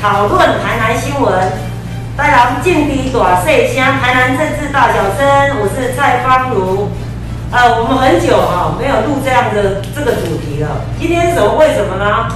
讨论台南新闻，带来劲敌短碎香，台南政治大小声。我是蔡芳如。呃，我们很久哈没有录这样的这个主题了。今天什么？为什么呢？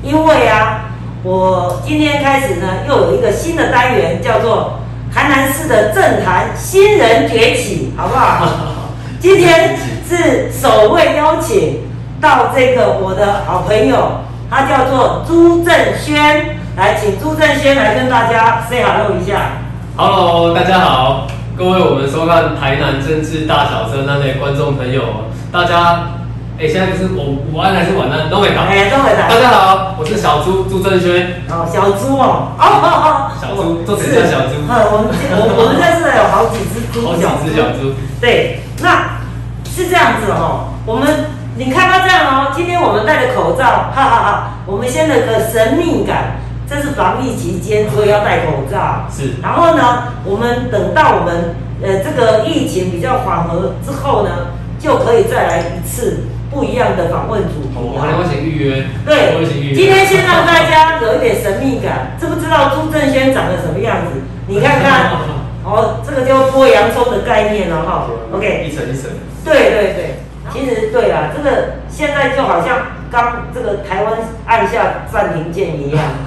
因为啊，我今天开始呢，又有一个新的单元，叫做台南市的政坛新人崛起，好不好？今天是首位邀请到这个我的好朋友。他叫做朱正轩，来，请朱正轩来跟大家 say hello 一下。Hello，大家好，各位我们收看台南政治大小生那类观众朋友，大家，哎，现在是午午安还是晚安？都会打。哎，都会打。大家好，我是小朱朱正轩。哦，小朱哦，哦哦哦，小朱，都是叫小朱。呃，我们我我们这是有好几只猪，好几只小猪。对，那是这样子哦，我们。你看到这样哦，今天我们戴着口罩，哈哈哈。我们先有个神秘感，这是防疫期间，所以要戴口罩。是。然后呢，我们等到我们呃这个疫情比较缓和之后呢，就可以再来一次不一样的访问主题。我们先预约。对。今天先让大家有一点神秘感，知不知道朱正轩长得什么样子？你看看，哦，这个叫剥洋葱的概念了哈。OK。一层一层。对对对。其实对啊，这个现在就好像刚这个台湾按下暂停键一样。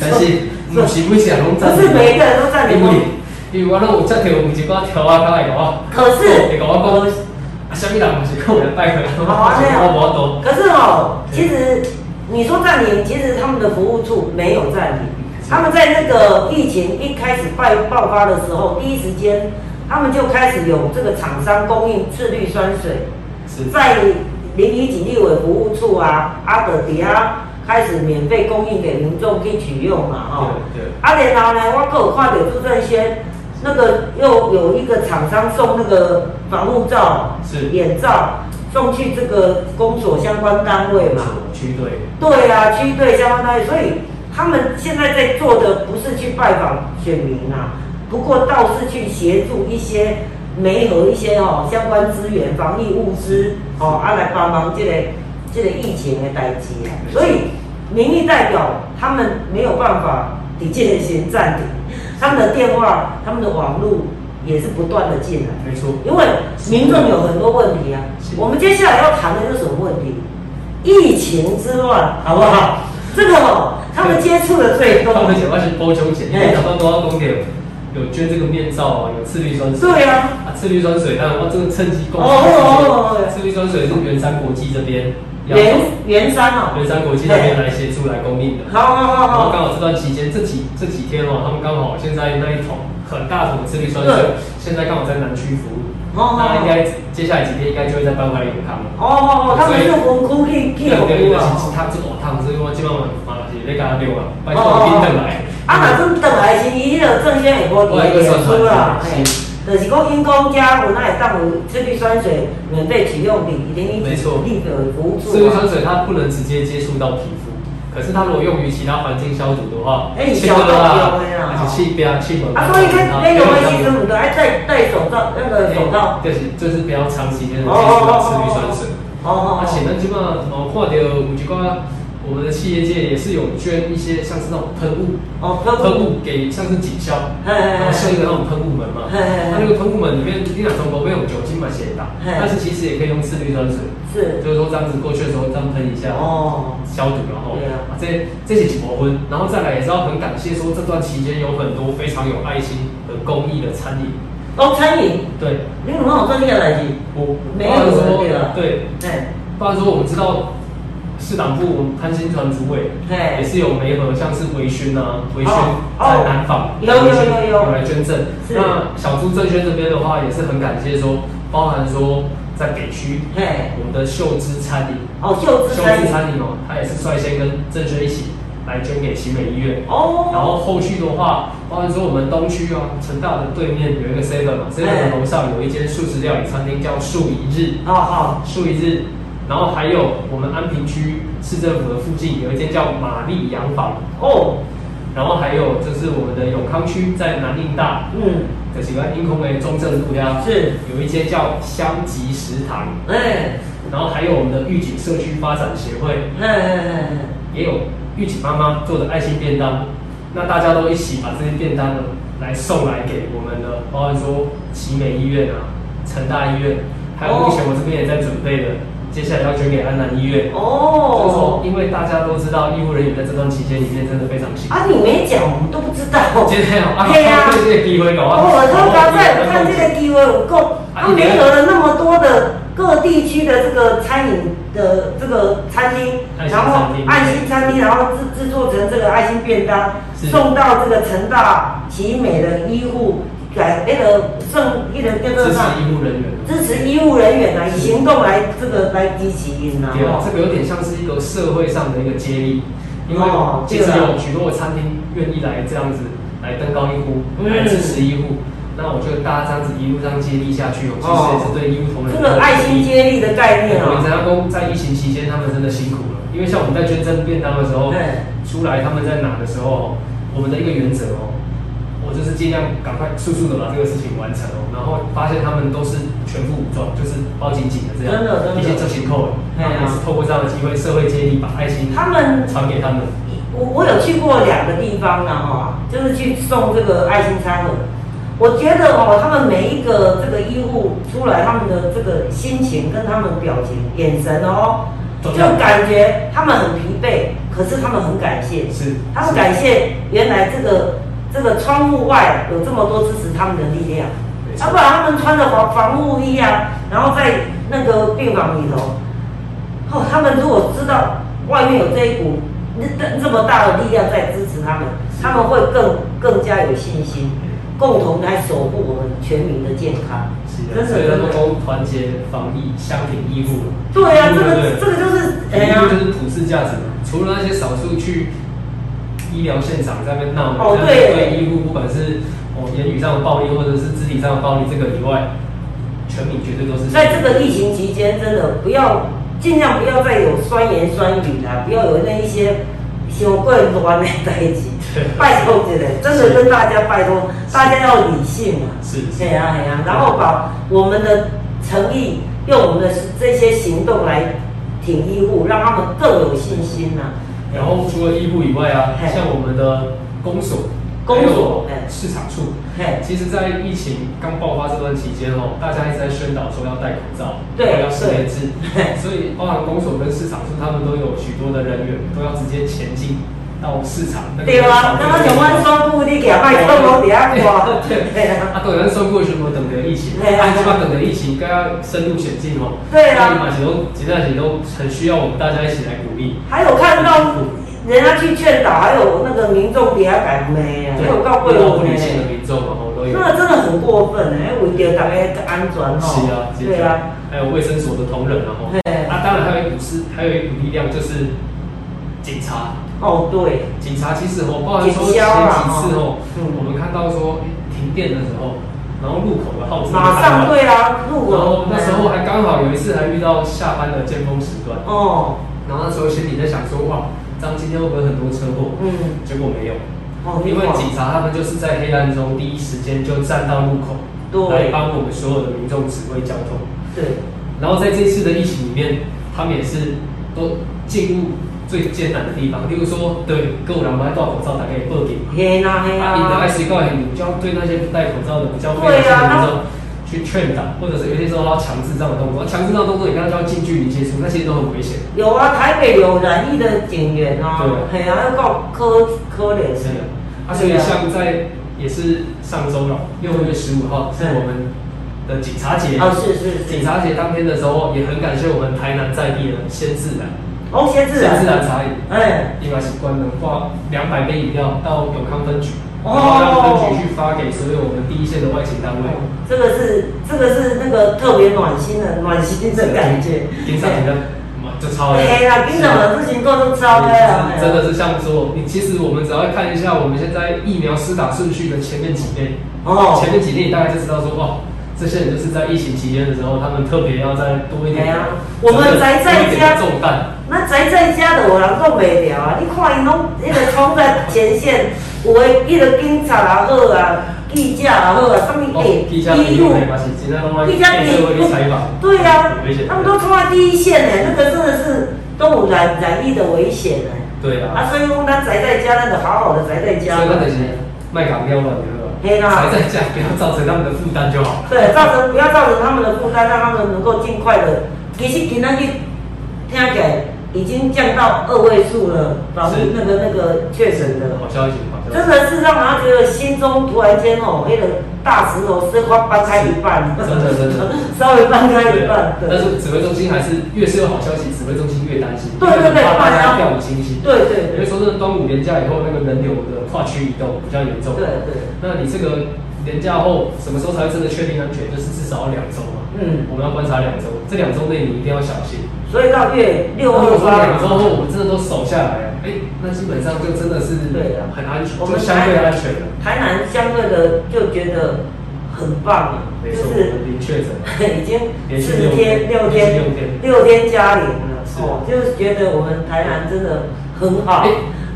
但是不是每次拢暂停？不是每一个人都暂停。因为我拢有有一寡条啊，他会讲我。可是。会跟我讲，啊，什么人不是跟我拜客？好啊，我可是哦，其实你说暂停，其实他们的服务处没有暂停。他们在那个疫情一开始爆爆发的时候，第一时间他们就开始有这个厂商供应次氯酸水。在邻里警力委服务处啊，阿德底下开始免费供应给民众去取用嘛，哈。对对。啊，然后呢，我有看到朱正轩那个又有一个厂商送那个防护罩、是眼罩送去这个公所相关单位嘛。区队。对啊，区队相关单位，所以他们现在在做的不是去拜访选民啊，不过倒是去协助一些。没有一些哦相关资源、防疫物资哦，啊来帮忙这个这个疫情的代志啊，所以民意代表他们没有办法抵这先暂停，他们的电话、他们的网络也是不断的进来，没错，因为民众有很多问题啊。我们接下来要谈的是什么问题？疫情之乱，好不好？这个哦，他们接触的最多，他们讲话是波穷钱，因为他们都要供给。有捐这个面罩啊，有次氯酸水。对呀，啊，次氯酸水，但我这个趁机供。哦哦哦次氯酸水是元山国际这边。元元山哦。元山国际那边来协助来供应的。好好好。然后刚好这段期间，这几这几天哦，他们刚好现在那一桶很大桶的次氯酸水，现在刚好在南区服务。哦那应该接下来几天应该就会在搬回来永康了。哦哦哦，他们是文库去去服务啊。他这个汤是因为基本上马是在加六啊，拜托冰等来。啊，若算倒来是伊迄个证件会无伫个演出啦，嘿，就是讲因公家有那会当有次氯酸水免费取用品，一定没错，立个服务处。次氯酸水它不能直接接触到皮肤，可是它如果用于其他环境消毒的话，哎，消毒啊，而且气边气门啊，所以那那个微生物都爱戴戴手罩，那个手套，就是就是比较长时间的接触到次氯酸水。哦哦，而且咱基本上哦看到有一寡。我们的企业界也是有捐一些像是那种喷雾哦，喷雾给像是警消，然后设一个那种喷雾门嘛，它那个喷雾门里面一两种不会用酒精嘛写的，但是其实也可以用次氯酸水，是，就是说这样子过去的时候这样喷一下哦，消毒然后，啊，这这些几模分，然后再来也是要很感谢说这段期间有很多非常有爱心和公益的餐饮，哦，餐饮，对，你有没有专业来着？我没有专业的，对，哎，不然说我们知道。市党部我们潘新传主委，也是有媒合，像是维勋啊，维勋在南访，有有有有。来捐赠。那小朱正轩这边的话，也是很感谢说，包含说在北区，我们的秀芝餐饮，哦秀芝餐饮。哦，他也是率先跟正轩一起来捐给新美医院。哦，然后后续的话，包含说我们东区啊，成大的对面有一个 seven 嘛，seven 的楼上有一间素食料理餐厅叫素一日，哦好，素一日。然后还有我们安平区市政府的附近有一间叫玛丽洋房哦，然后还有就是我们的永康区在南宁大，嗯，这几个英空为中正路呀，是。有一间叫香吉食堂，哎，然后还有我们的御景社区发展协会，哎哎哎，也有御景妈妈做的爱心便当，那大家都一起把这些便当呢来送来给我们的，包含说奇美医院啊、成大医院，还有目前我这边也在准备的。接下来要捐给安南医院。哦，就是说，因为大家都知道医护人员在这段期间里面真的非常辛苦。啊，你没讲，我们都不知道。今天啊，对啊，这个机会搞啊，我刚刚在看这个机会，我够，他联合了那么多的各地区的这个餐饮的这个餐厅，然后爱心餐厅，然后制制作成这个爱心便当，送到这个成大奇美的医护。改那个送一人叫做支持医护人员，支持医护人员啊，以行动来这个来积极呐。对啊，这个有点像是一个社会上的一个接力，因为其实有许多的餐厅愿意来这样子来登高一呼，来支持医护。那我觉得大家这样子一路上接力下去哦，其实也是对医务同仁这个爱心接力的概念啊。我们陈家公在疫情期间，他们真的辛苦了，因为像我们在捐赠便当的时候，出来他们在拿的时候，我们的一个原则哦。我就是尽量赶快速速的把这个事情完成哦，然后发现他们都是全副武装，就是包紧紧的这样，真的真的，一些执行扣，他们是透过这样的机会，社会接力把爱心他们传给他们。我我有去过两个地方呢哈，就是去送这个爱心餐盒。我觉得哦，他们每一个这个医护出来，他们的这个心情跟他们表情、眼神哦，就感觉他们很疲惫，可是他们很感谢，是他们感谢原来这个。这个窗户外有这么多支持他们的力量，要不然他们穿着防防护衣啊，然后在那个病房里头，哦，他们如果知道外面有这一股这这么大的力量在支持他们，他们会更更加有信心，共同来守护我们全民的健康。是的，所以他们都团结防疫，相挺医护。对啊，这个这个就是，哎呀就是普世价值嘛。除了那些少数去。医疗现场在那边闹，对对医护，不管是哦言语上的暴力，或者是肢体上的暴力，这个以外，全民绝对都是。在这个疫情期间，真的不要尽量不要再有酸言酸语啦，不要有那一些小怪乱的在一起。拜托这个，真的跟大家拜托，大家要理性嘛。是。对啊，对啊，然后把我们的诚意用我们的这些行动来挺医护，让他们更有信心呐。然后除了医护以外啊，像我们的公所、公所、市场处，其实，在疫情刚爆发这段期间哦，大家一直在宣导说要戴口罩，对，要实名制，所以包含公所跟市场处，他们都有许多的人员都要直接前进到市场。对啊，那我像阮宣布你行卖错路底下挂，对啊，啊对，咱宣布的时候等着疫情，啊，起码等着疫情，更要深入险境哦。对啊，马其都其他都很需要我们大家一起来鼓励。还有看到。人家去劝导，还有那个民众底下改咩啊？还有告贵我们的民众嘛，吼都有。那真的很过分哎，为着大家安全吼。是啊，对啊。还有卫生所的同仁啊，吼。啊，当然还有一股是，还有一股力量就是警察。哦，对。警察其实吼，包含说前几次哦，我们看到说停电的时候，然后路口的号志马上对啊，路口。然后那时候还刚好有一次还遇到下班的尖峰时段。哦。然后那时候心里在想说，哇。张今天会不会很多车祸？嗯，结果没有，哦，因为警察他们就是在黑暗中第一时间就站到路口，来帮我们所有的民众指挥交通。对，然后在这次的疫情里面，他们也是都进入最艰难的地方，例如说，对，各有人不戴口罩，大家报警。嘿呐啊，你的爱习惯，你就要对那些不戴口罩的比较危险的民众。去劝导，或者是有些时候要强制这样的动作，强制这样动作，你刚刚就要近距离接触，那些都很危险。有啊，台北有染疫的警员啊，对，啊，要告科科联是的。啊，所以像在也是上周了，六月十五号是我们的警察节啊，是是。警察节当天的时候，也很感谢我们台南在地的先自然哦，先自然，先自然茶饮，哎，应该是关门挂两百杯饮料到永康分局。哦，让分局去发给所有我们第一线的外勤单位。这个是这个是那个特别暖心的暖心的感觉。经常你的，就超黑。黑啊，经常的事情做都超黑啊。真的是像说，你其实我们只要看一下我们现在疫苗施打顺序的前面几天，哦，前面几天你大概就知道说，哇，这些人就是在疫情期间的时候，他们特别要再多一点。我们宅在家重担。那宅在家的我人够袂了啊！你看因拢迄个冲在前线。有诶，迄个警察也好啊，记者也好啊，什么诶，医护，记者对呀，他们都冲在第一线诶，那个真的是都有染染疫的危险诶。对啊。啊，所以讲咱宅在家，那就好好的宅在家。所以那就是卖港标了，对吧？对啦。宅在家，不要造成他们的负担就好。对，造成不要造成他们的负担，让他们能够尽快的。其实今天去听起来已经降到二位数了，保那个那个确诊的。好消息，好消息。真的是让他觉得心中突然间哦，那个。大石头是快搬开一半，真的真的，稍微搬开一半。但是指挥中心还是越是有好消息，指挥中心越担心，对对对，怕大家掉以轻心。对对对。因为说这端午连假以后，那个人流的跨区移动比较严重。对对。那你这个连假后什么时候才会真的确定安全？就是至少要两周嘛。嗯。我们要观察两周，这两周内你一定要小心。所以到月六号、两周后，我们真的都守下来了。哎，那基本上就真的是对的，很安全，我们相对安全了。台南相对的就觉得。很棒了，就是零确诊，已经四天六天六天加零了，哦，就是觉得我们台南真的很好。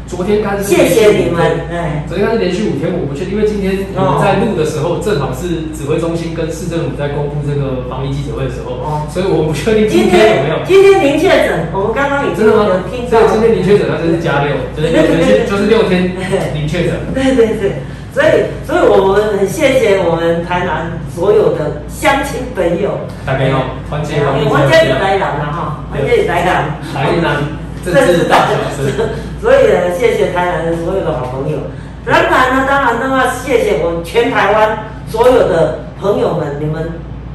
昨天开始，谢谢你们。哎，昨天开始连续五天，我不确定，因为今天我们在录的时候，正好是指挥中心跟市政府在公布这个防疫记者会的时候，哦，所以我们不确定今天有没有。今天零确诊，我们刚刚已经有听到。所以今天零确诊，那就是加六，就 是就是六天零 确诊。对对对。所以，所以我们很谢谢我们台南所有的乡亲朋友。大家好，欢迎欢迎欢迎来南了哈，欢迎来南。台南这是大小事。所以呢，谢谢台南的所有的好朋友。当然呢，当然都要谢谢我们全台湾所有的朋友们，你们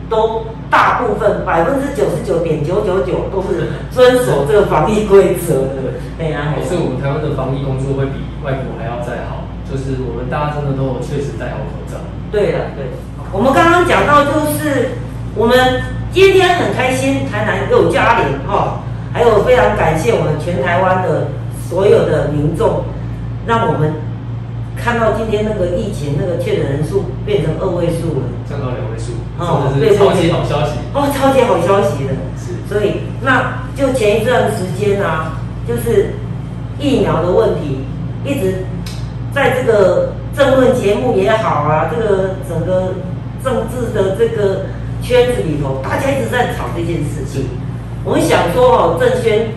都大部分百分之九十九点九九九都是遵守这个防疫规则的。对啊，所以我们台湾的防疫工作会比外国还要再好。就是我们大家真的都确实戴好口罩。对的，对。我们刚刚讲到，就是我们今天很开心，台南又加零哈，还有非常感谢我们全台湾的所有的民众，让我们看到今天那个疫情那个确诊人数变成二位数了，降到两位数，哦，对，超级好消息。哦，超级好消息的。是。所以，那就前一段时间啊，就是疫苗的问题，一直。在这个政论节目也好啊，这个整个政治的这个圈子里头，大家一直在吵这件事。情，我们想说哦，郑轩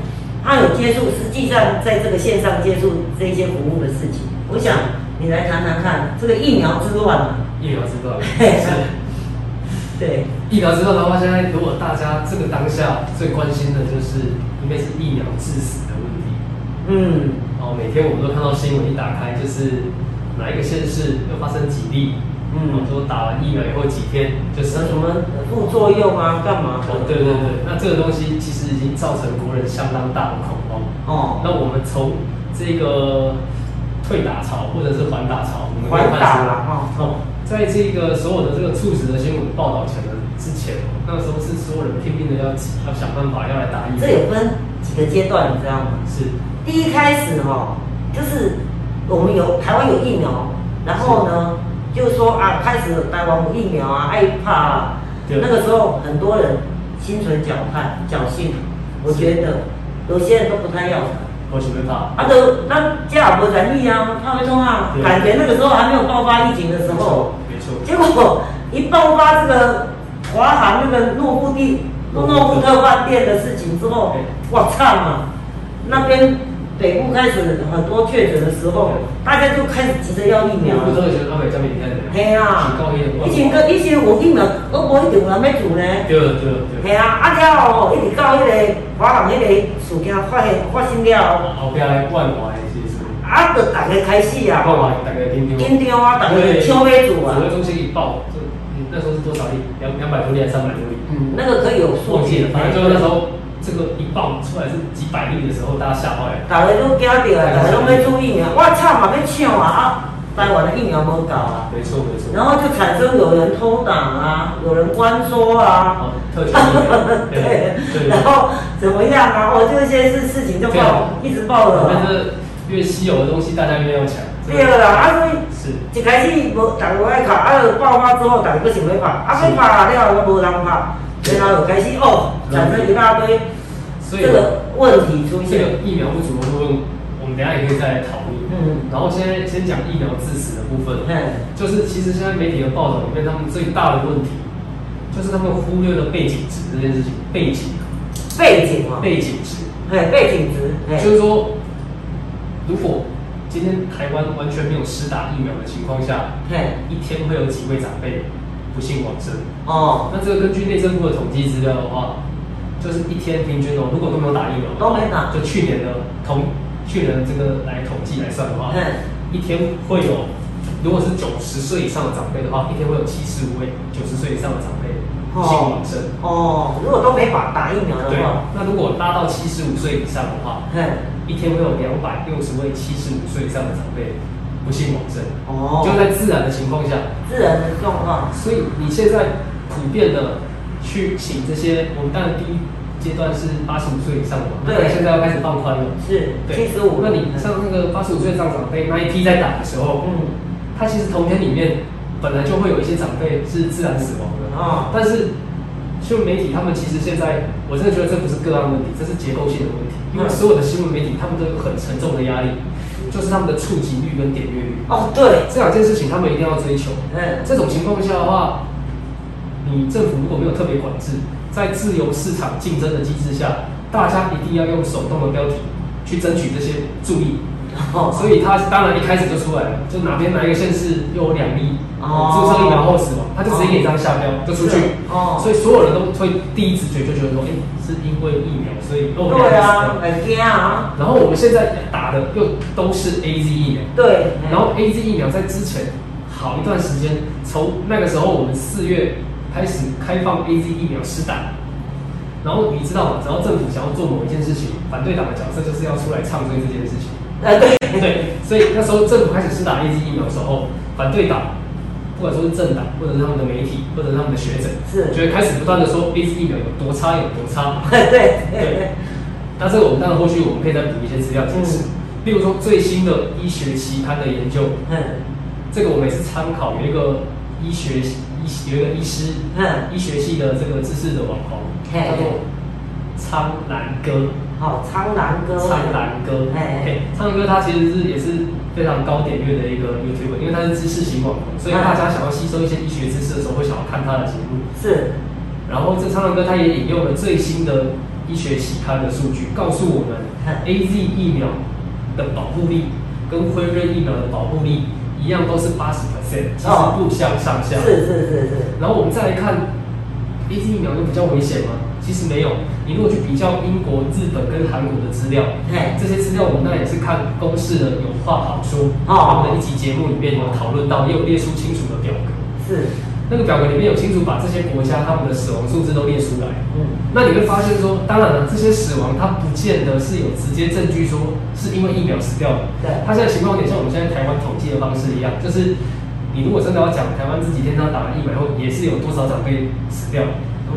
他有接触，实际上在这个线上接触这些服务的事情。我想你来谈谈看，这个疫苗之乱。疫苗之乱。是。对。疫苗之乱的话，现在如果大家这个当下最关心的就是应该是疫苗致死的问题。嗯。哦，每天我们都看到新闻，一打开就是哪一个县市又发生几例，嗯，说打完疫苗以后几天就是什么副作用啊，干嘛？哦，对对对，那这个东西其实已经造成国人相当大的恐慌。哦，那我们从这个退打潮或者是缓打潮，缓打了哈。哦，在这个所有的这个猝死的新闻报道前的之前，那个时候是所有人拼命的要要想办法要来打疫苗。这有分几个阶段，你知道吗？是。第一开始哈，就是我们有台湾有疫苗，然后呢，就是说啊，开始台湾有疫苗啊，害怕啊，那个时候很多人心存侥幸、侥幸，我觉得有些人都不太要。我是会怕。啊，都那家不仁义啊，怕会痛啊，感觉那个时候还没有爆发疫情的时候，没错。结果一爆发这个华航那个诺富地诺富特饭店的事情之后，我操嘛，那边。北部开始很多确诊的时候，大家就开始急着要疫苗。不是说他们这边开始。系啊。以前个以前有疫苗，我无一定有人要做呢。对对对。系啊，啊了后一直到迄个华航迄个事件发现发生了。后边来万华的其实。啊，就大家开始啊。大家紧张。紧张啊，大家抢买做啊。指挥中心一报，就那时候是多少例？两两百多例还是三百多例？嗯，那个可以有数据。反正就那时候。这个一爆出来是几百例的时候，大家吓坏了。大家都惊到啊，大家都没注意啊。我操嘛，要抢啊！啊，台湾的疫苗没搞啊。没错没错。然后就产生有人偷档啊，有人关说啊。特权 对对。然后怎么样啊？哦，这些事事情就爆，一直爆了。但是越稀有的东西，大家越要抢。对啦，啊所以是一开始无大家爱拍，啊爆发之后大家不想要拍，啊要拍了都无人拍。然后开心哦，产生一大堆这个问题出现。这个疫苗不足的部分，我们等下也可以再来讨论。嗯，然后现在先讲疫苗致死的部分。嗯，就是其实现在媒体的报道里面，他们最大的问题，就是他们忽略了背景值这件事情。背景，背景啊，背景值，哎，背景值，就是说，如果今天台湾完全没有施打疫苗的情况下，对，一天会有几位长辈不幸往生？哦，那这个根据内政部的统计资料的话，就是一天平均哦，如果都没有打疫苗，都没打，就去年的同去年的这个来统计来算的话，一天会有，如果是九十岁以上的长辈的话，一天会有七十五位九十岁以上的长辈不幸往生。哦，如果都没法打疫苗的话，那如果拉到七十五岁以上的话，一天会有两百六十位七十五岁以上的长辈不幸往生。哦，就在自然的情况下，自然的状况。所以你现在普遍的去请这些，我们当然第一阶段是八十五岁以上的嘛，对，现在要开始放宽了，是七十五。那你像那个八十五岁上长辈那一批在打的时候，嗯，他其实同天里面本来就会有一些长辈是自然死亡的。啊，但是。新闻媒体他们其实现在，我真的觉得这不是个案问题，这是结构性的问题。因为所有的新闻媒体他们都有很沉重的压力，就是他们的触及率跟点阅率。哦，对，这两件事情他们一定要追求。嗯，这种情况下的话，你政府如果没有特别管制，在自由市场竞争的机制下，大家一定要用手动的标题去争取这些注意。哦所以他当然一开始就出来了，就哪边哪一个县市又有两例注射疫苗后死亡，他就直接演张下标就出去。哦，所以所有人都会第一直觉就觉得说，哎，是因为疫苗，所以哦，对啊，很惊啊。然后我们现在打的又都是 A Z 疫苗，对。然后 A Z 疫苗在之前好一段时间，从那个时候我们四月开始开放 A Z 疫苗施打。然后你知道吗？只要政府想要做某一件事情，反对党的角色就是要出来唱衰这件事情。呃，对对，所以那时候政府开始施打 A Z 疫苗的时候，反对党，不管说是政党，或者是他们的媒体，或者是他们的学者，是，就会开始不断的说 A Z 疫苗有多差，有多差。对对。那这个我们当然后续我们可以再补一些资料解释，例如说最新的医学期刊的研究，嗯，这个我们也是参考有一个医学医有一个医师，嗯，医学系的这个知识的网红，叫做苍兰哥。好，苍兰哥，苍兰哥，哎，苍兰哥他其实是也是非常高点阅的一个 YouTube，因为它是知识型网红，所以大家想要吸收一些医学知识的时候，会想要看他的节目。是。然后这苍狼哥他也引用了最新的医学期刊的数据，告诉我们，A Z 疫苗的保护力跟辉瑞疫苗的保护力一样，都是八十 percent，其实不相上下。是是是是。然后我们再来看，A Z 疫苗有比较危险吗？其实没有，你如果去比较英国、日本跟韩国的资料，这些资料我们那也是看公式的有话好说，他们的一集节目里面有讨论到，也有列出清楚的表格。是，那个表格里面有清楚把这些国家他们的死亡数字都列出来。嗯，那你会发现说，当然了，这些死亡它不见得是有直接证据说是因为疫苗死掉的。对，它现在情况有点像我们现在台湾统计的方式一样，就是你如果真的要讲台湾这几天他打了疫苗后，也是有多少长辈死掉。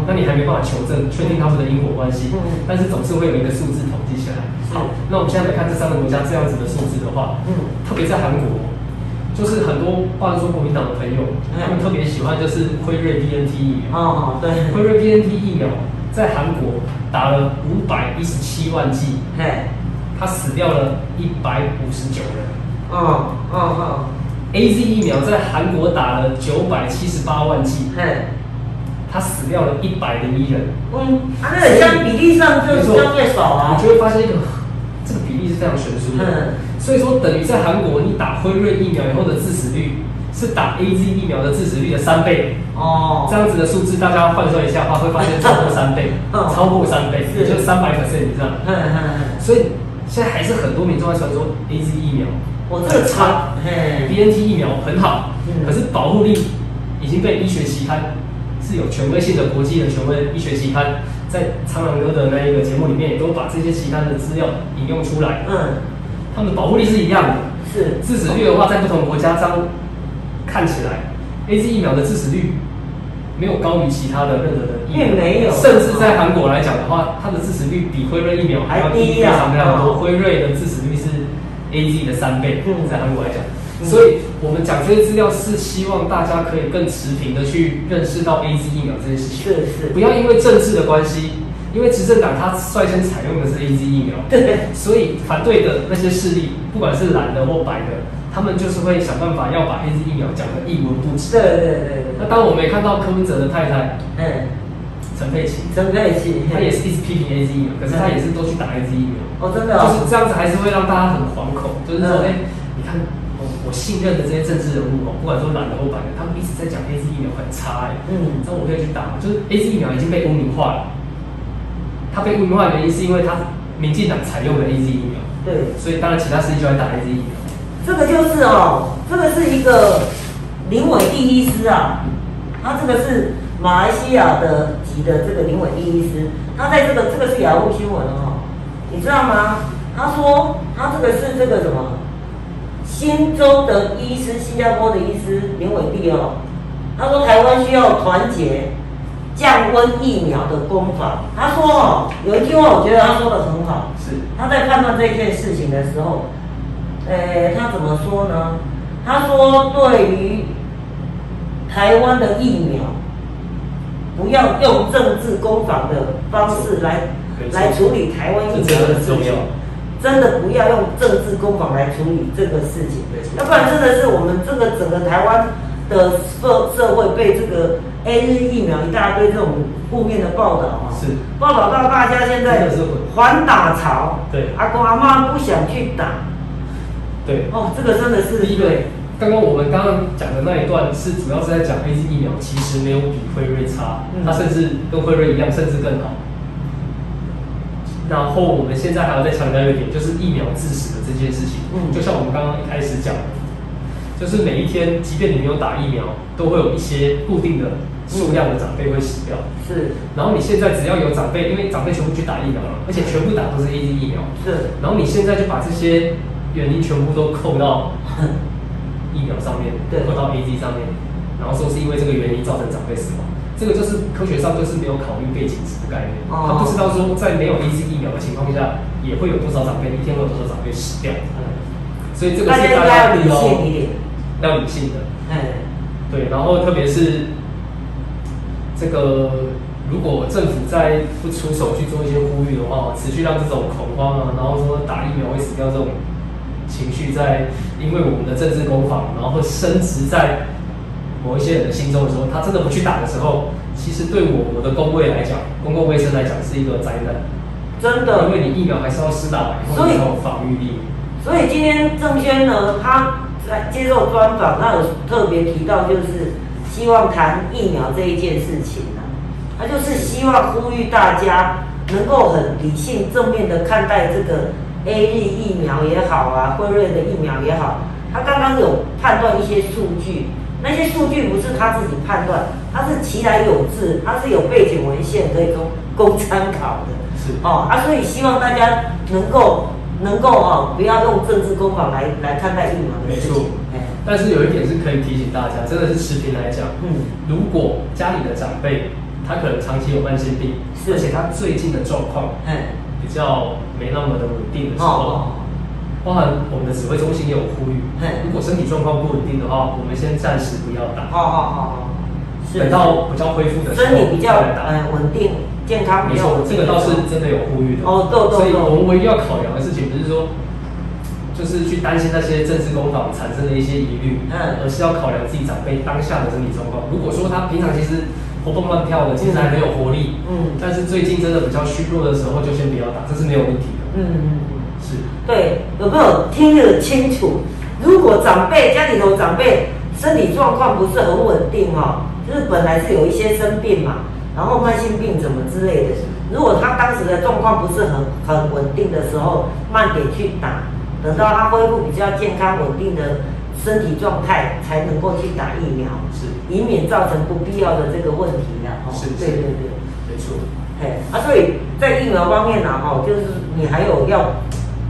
那你还没办法求证确定他们的因果关系，但是总是会有一个数字统计起来。好，那我们现在来看这三个国家这样子的数字的话，嗯，特别在韩国，就是很多，或者说国民党的朋友，他们特别喜欢就是辉瑞 B N T 疫苗。哦，对，辉瑞 B N T 疫苗在韩国打了五百一十七万剂，嘿，他死掉了一百五十九人。嗯嗯嗯，A Z 疫苗在韩国打了九百七十八万剂，嘿。他死掉了一百零一人，嗯，那相比例上就相对少啊。你就会发现一个，这个比例是非常悬殊的。嗯，所以说等于在韩国，你打辉瑞疫苗以后的致死率是打 A Z 疫苗的致死率的三倍。哦，这样子的数字大家换算一下的话，会发现超过三倍，超过三倍，也就三百 percent 以上。嗯嗯嗯。所以现在还是很多民众在传说 A Z 疫苗，我这个差，B N T 疫苗很好，可是保护力已经被医学期刊。是有权威性的国际的权威医学期刊，在苍狼哥的那一个节目里面，也都把这些期刊的资料引用出来。嗯，他们的保护力是一样的。是，致死率的话，在不同国家上看起来，A Z 疫苗的致死率没有高于其他的任何的疫苗，没有。甚至在韩国来讲的话，它的致死率比辉瑞疫苗还要低非常非常多。辉瑞的致死率是 A Z 的三倍，在韩国来讲。所以，我们讲这些资料是希望大家可以更持平的去认识到 A Z 疫苗这件事情。是是，不要因为政治的关系，因为执政党他率先采用的是 A Z 疫苗，对，所以反对的那些势力，不管是蓝的或白的，他们就是会想办法要把 A Z 疫苗讲的一文不值。对对对。那当我们也看到柯文哲的太太，嗯，陈佩琪，陈佩琪，他也是一直批评 A Z 疫苗，可是他也是都去打 A Z 疫苗。哦，真的，就是这样子，还是会让大家很惶恐。就是说，哎，你看，信任的这些政治人物哦，不管说蓝的或白的，他们一直在讲 A Z 疫苗很差，哎，嗯，那我可以去打吗，就是 A Z 疫苗已经被污名化了。它被污名化的原因是因为它民进党采用了 A Z 疫苗，对，所以当然其他司机就来打 A Z 疫苗。这个就是哦，这个是一个林伟第一师啊，他这个是。马来西亚的籍的这个林伟第一师，他在这个这个是雅虎新闻哦，你知道吗？他说他这个是这个什么新州的医师，新加坡的医师林伟弟哦，他说台湾需要团结降温疫苗的攻防。他说哦，有一句话我觉得他说的很好，是他在判断这件事情的时候，呃，他怎么说呢？他说对于台湾的疫苗。不要用政治攻防的方式来来处理台湾疫苗的事情，真的不要用政治攻防来处理这个事情，要不然真的是我们这个整个台湾的社社会被这个 A 日疫苗一大堆这种负面的报道啊，是。报道到大家现在还打潮，对，阿公阿妈不想去打，对，哦，这个真的是第一个。刚刚我们刚刚讲的那一段是主要是在讲 A Z 疫苗，其实没有比辉瑞差，它甚至跟辉瑞一样，甚至更好。然后我们现在还要再强调一点，就是疫苗致死的这件事情。嗯，就像我们刚刚一开始讲，就是每一天，即便你没有打疫苗，都会有一些固定的数量的长辈会死掉。是。然后你现在只要有长辈，因为长辈全部去打疫苗了，而且全部打都是 A Z 疫苗。是。然后你现在就把这些原因全部都扣到。疫苗上面，扣，到 A G 上面，然后说是因为这个原因造成长辈死亡，这个就是科学上就是没有考虑背景值的概念，他不知道说在没有 A G 疫苗的情况下，也会有多少长辈一天会有多少长辈死掉，嗯，所以这个是大家要理性一点，要理性的，嗯，对，然后特别是这个如果政府再不出手去做一些呼吁的话，持续让这种恐慌啊，然后说打疫苗会死掉这种。情绪在因为我们的政治攻防，然后会升值在某一些人的心中的时候，他真的不去打的时候，其实对我我的工位来讲，公共卫生来讲是一个灾难。真的，因为你疫苗还是要施打，所以有防御力。所以今天郑轩呢，他在接受专访，他有特别提到，就是希望谈疫苗这一件事情呢，他就是希望呼吁大家能够很理性正面的看待这个。A 日疫苗也好啊，辉瑞的疫苗也好，他刚刚有判断一些数据，那些数据不是他自己判断，他是其来有志，他是有背景文献可以供供参考的。是哦啊，所以希望大家能够能够哦，不要用政治攻防来来看待疫苗的事情。没错，但是有一点是可以提醒大家，真的是持平来讲，嗯，如果家里的长辈他可能长期有慢性病，而且他最近的状况，嗯。比较没那么的稳定的时候，包含我们的指挥中心也有呼吁，如果身体状况不稳定的话，我们先暂时不要打。哦哦哦哦，等到比较恢复的时候身体比较呃稳定、健康。没错，这个倒是真的有呼吁的。哦，对对所以我们唯一要考量的事情，不是说就是去担心那些政治攻防产生的一些疑虑，嗯，而是要考量自己长辈当下的身体状况。如果说他平常其实。活蹦乱跳的，其实还很有活力。嗯，但是最近真的比较虚弱的时候，就先不要打，这是没有问题的。嗯嗯嗯，是。对，有没有听得清楚？如果长辈家里头长辈身体状况不是很稳定哦，就是本来是有一些生病嘛，然后慢性病怎么之类的。如果他当时的状况不是很很稳定的时候，慢点去打，等到他恢复比较健康稳定的。身体状态才能够去打疫苗，是，以免造成不必要的这个问题呀。是，对对对，没错。嘿，啊，所以在疫苗方面呢，哈，就是你还有要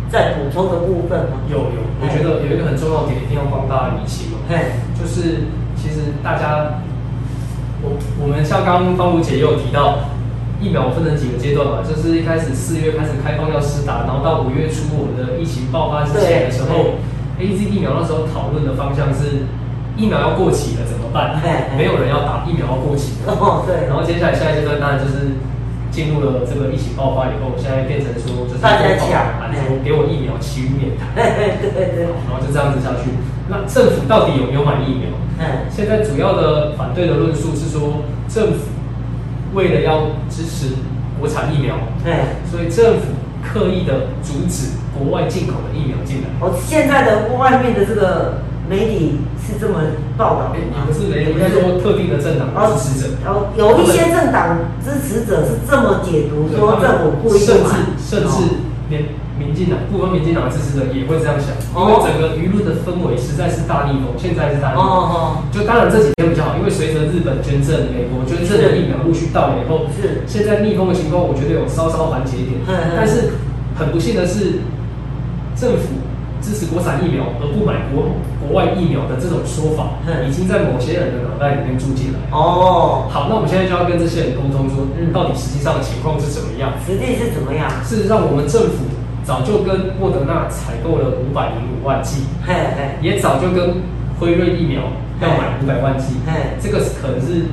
再补充的部分吗？有有，我觉得有一个很重要的点一定要帮大家理清哦。嘿，就是其实大家，我我们像刚刚方如姐也有提到，疫苗分成几个阶段嘛，就是一开始四月开始开放要施打，然后到五月初我们的疫情爆发之前的时候。A Z 疫苗那时候讨论的方向是疫苗要过期了怎么办？没有人要打疫苗要过期哦，对。然后接下来下一阶段当然就是进入了这个疫情爆发以后，现在变成说就是大家抢，说给我疫苗，其余免谈。对对对。然后就这样子下去。那政府到底有没有买疫苗？嗯。现在主要的反对的论述是说政府为了要支持国产疫苗，对，所以政府刻意的阻止国外进口的疫苗进来。哦，现在的外面的这个媒体是这么报道的，也不是媒体，应该说特定的政党支持者。哦，有一些政党支持者是这么解读，说政府故意甚至甚至连。民进党部分民进党支持者也会这样想，因为整个舆论的氛围实在是大逆风。现在是大逆风，就当然这几天比较好，因为随着日本捐赠、美国捐赠的疫苗陆续到了以后，是现在逆风的情况，我觉得有稍稍缓解一点。但是很不幸的是，政府支持国产疫苗而不买国国外疫苗的这种说法，已经在某些人的脑袋里面住进来。哦，好，那我们现在就要跟这些人沟通说，到底实际上的情况是怎么样？实际是怎么样？事实上，我们政府。早就跟莫德纳采购了五百零五万剂，也早就跟辉瑞疫苗要买五百万剂，这个可能是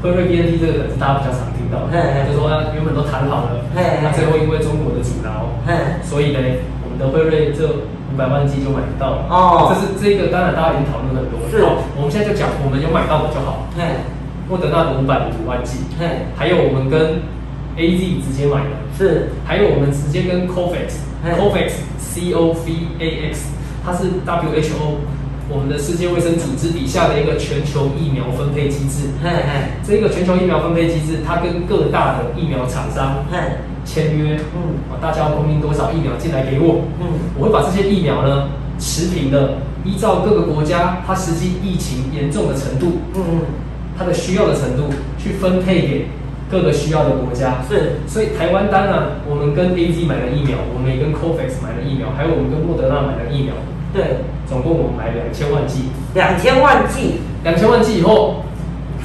辉瑞 B N T 这个可能是大家比较常听到，就说啊原本都谈好了，那最后因为中国的阻挠，所以呢我们的辉瑞这五百万剂就买得到了。哦，这是这个当然大家已经讨论很多，好，我们现在就讲我们有买到的就好。莫德纳的五百零五万剂，还有我们跟 A Z 直接买的，是，还有我们直接跟 Covax，Covax，C O V A X，它是 W H O，我们的世界卫生组织底下的一个全球疫苗分配机制。嘿嘿，这个全球疫苗分配机制，它跟各大的疫苗厂商签约，嗯，大家要供应多少疫苗进来给我，嗯，我会把这些疫苗呢持平的，依照各个国家它实际疫情严重的程度，嗯嗯，它的需要的程度去分配给。各个需要的国家。是，所以台湾当然我们跟 A Z 买了疫苗，我们也跟 Covax 买了疫苗，还有我们跟莫德纳买了疫苗。对，总共我们买两千万剂。两千万剂，两千万剂以后，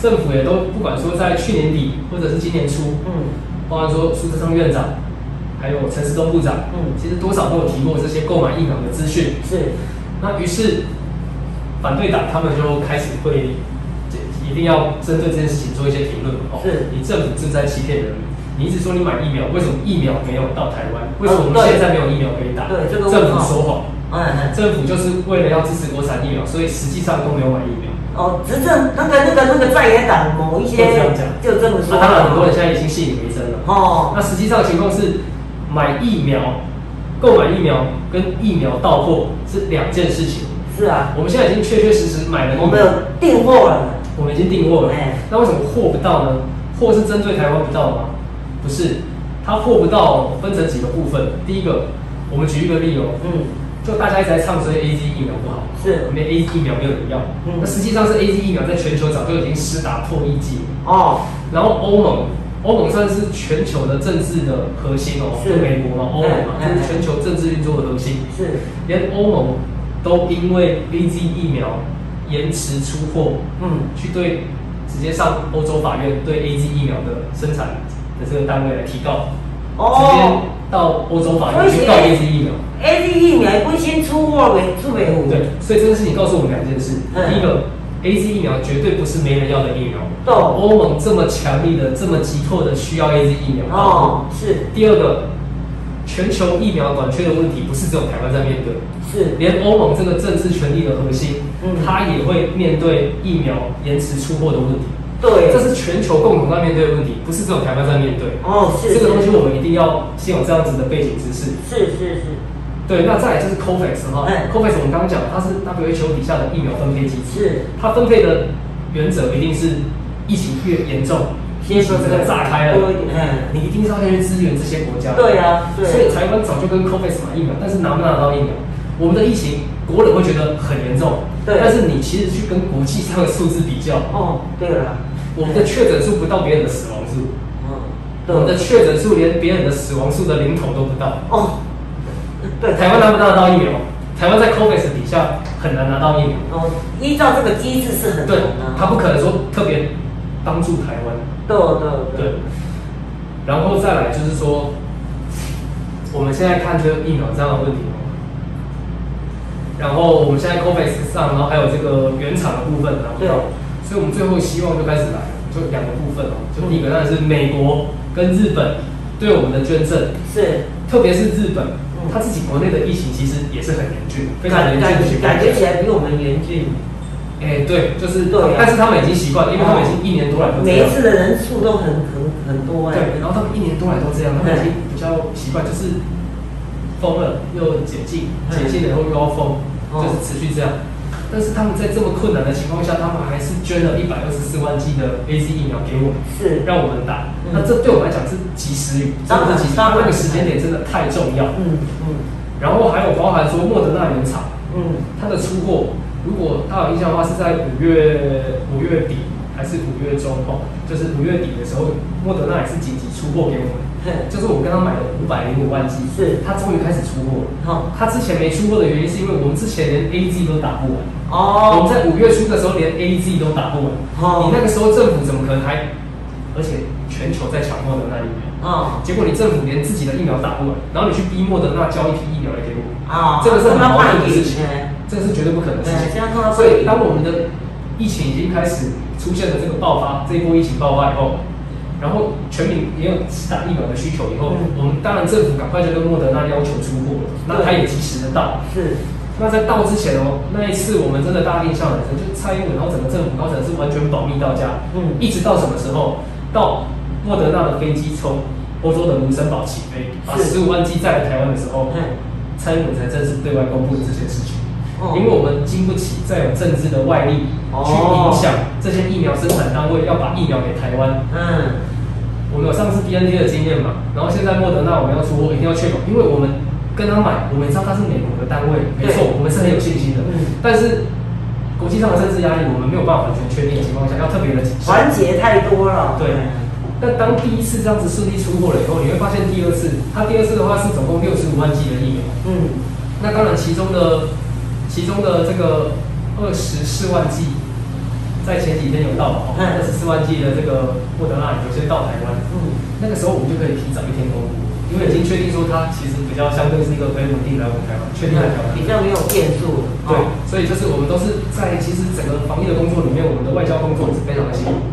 政府也都不管说在去年底或者是今年初，嗯，包含说苏志昌院长，还有陈时中部长，嗯，其实多少都有提过这些购买疫苗的资讯。是，那于是反对党他们就开始会。一定要针对这件事情做一些评论哦。是，你政府正在欺骗人民。你一直说你买疫苗，为什么疫苗没有到台湾？为什么我们现在没有疫苗可以打？对，这个政府说谎。嗯政府就是为了要支持国产疫苗，所以实际上都没有买疫苗。哦，执政那个那个那个在野党某一些这样讲，就这么说。那当然，很多人现在已经信以为真了。哦。那实际上情况是，买疫苗、购买疫苗跟疫苗到货是两件事情。是啊。我们现在已经确确实实买了。我们有订货了。我们已经订货了，那为什么货不到呢？货是针对台湾不到吗？不是，它货不到分成几个部分。第一个，我们举一个例哦，嗯，就大家一直在唱说 A Z 疫苗不好，是，我们 A Z 疫苗没有人要，嗯，那实际上是 A Z 疫苗在全球早就已经施打破亿剂。哦。然后欧盟，欧盟算是全球的政治的核心哦，是。美国嘛，欧盟嘛，就是全球政治运作的核心，是，连欧盟都因为 A Z 疫苗。延迟出货，嗯，去对直接上欧洲法院对 A Z 疫苗的生产的这个单位来提告，哦，直接到欧洲法院去告 A Z 疫苗，A Z 疫苗本身出货为出美户，对，所以这件事情告诉我们两件事，第一个 A Z 疫苗绝对不是没人要的疫苗，对，欧盟这么强力的、这么急迫的需要 A Z 疫苗，哦，是，第二个。全球疫苗短缺的问题不是只有台湾在面对，是。连欧盟这个政治权力的核心，嗯，它也会面对疫苗延迟出货的问题。对，这是全球共同在面对的问题，不是只有台湾在面对。哦，是这个东西，我们一定要先有这样子的背景知识。是是是。对，那再来就是 COVAX 哈，COVAX 我们刚刚讲，它是 WHO 底下的疫苗分配机制，是它分配的原则一定是疫情越严重。先说这个炸开了，嗯，你一定是要先去支援这些国家。对呀，对。所以台湾早就跟 COVAX 买疫苗，但是拿不拿到疫苗？我们的疫情，国人会觉得很严重。对。但是你其实去跟国际上的数字比较，哦，对了，我们的确诊数不到别人的死亡数。嗯。我们的确诊数连别人的死亡数的零头都不到。哦。对。台湾拿不拿得到疫苗？台湾在 COVAX 底下很难拿到疫苗。哦，依照这个机制是很难。对。他不可能说特别帮助台湾。对对对，然后再来就是说，我们现在看这个疫苗这样的问题哦，然后我们现在 COVAX 上，然后还有这个原厂的部分拿不到，所以我们最后希望就开始来，就两个部分哦，就第一个当然是美国跟日本对我们的捐赠，是，特别是日本，他自己国内的疫情其实也是很严峻，非常严峻，感觉起来比我们严峻。哎，对，就是对，但是他们已经习惯了，因为他们已经一年多来都这样。每一次的人数都很很很多哎。对，然后他们一年多来都这样，他们已经比较习惯，就是封了又解禁，解禁了以后又要封，就是持续这样。但是他们在这么困难的情况下，他们还是捐了一百二十四万剂的 A Z 疫苗给我们，是让我们打。那这对我们来讲是及时雨，真的是及时雨。那个时间点真的太重要。嗯嗯。然后还有包含说莫德纳原厂，嗯，它的出货。如果大家有印象的话，是在五月五月底还是五月中哦？就是五月底的时候，莫德纳也是紧急出货给我们。就是我跟他买了五百零五万剂，是，他终于开始出货了。好，他之前没出货的原因是因为我们之前连 A Z 都打不完。哦。我们在五月初的时候连 A Z 都打不完。哦。你那个时候政府怎么可能还？而且全球在抢莫德纳疫苗。哦。结果你政府连自己的疫苗打不完，然后你去逼莫德纳交一批疫苗来给我。啊。这个是很矛盾的事情。这个是绝对不可能的事情。所以，当我们的疫情已经开始出现了这个爆发，这一波疫情爆发以后，然后全民也有打疫苗的需求以后，我们当然政府赶快就跟莫德纳要求出货了。那他也及时的到。是。那在到之前哦，那一次我们真的大印象很深，就是蔡英文然后整个政府高层是完全保密到家。嗯。一直到什么时候？到莫德纳的飞机从欧洲的卢森堡起飞，把十五万剂载来台湾的时候，蔡英文才正式对外公布了这件事情。因为我们经不起再有政治的外力去影响这些疫苗生产单位要把疫苗给台湾。嗯，我们有上次 B N T 的经验嘛，然后现在莫德纳我们要出货，一定要确保，因为我们跟他买，我们知道他是美国的单位，没错，我们是很有信心的。嗯，但是国际上的政治压力，我们没有办法完全确定的情况下，要特别的环节太多了。对，但当第一次这样子顺利出货了以后，你会发现第二次，他第二次的话是总共六十五万剂的疫苗。嗯，那当然其中的。其中的这个二十四万剂，在前几天有到嘛？二十四万剂的这个莫德纳有些到台湾，嗯，那个时候我们就可以提早一天公布，因为已经确定说它其实比较相对是一个可以稳定来我们台湾，确定来台湾，比较没有变数。对，所以就是我们都是在其实整个防疫的工作里面，我们的外交工作是非常的辛苦，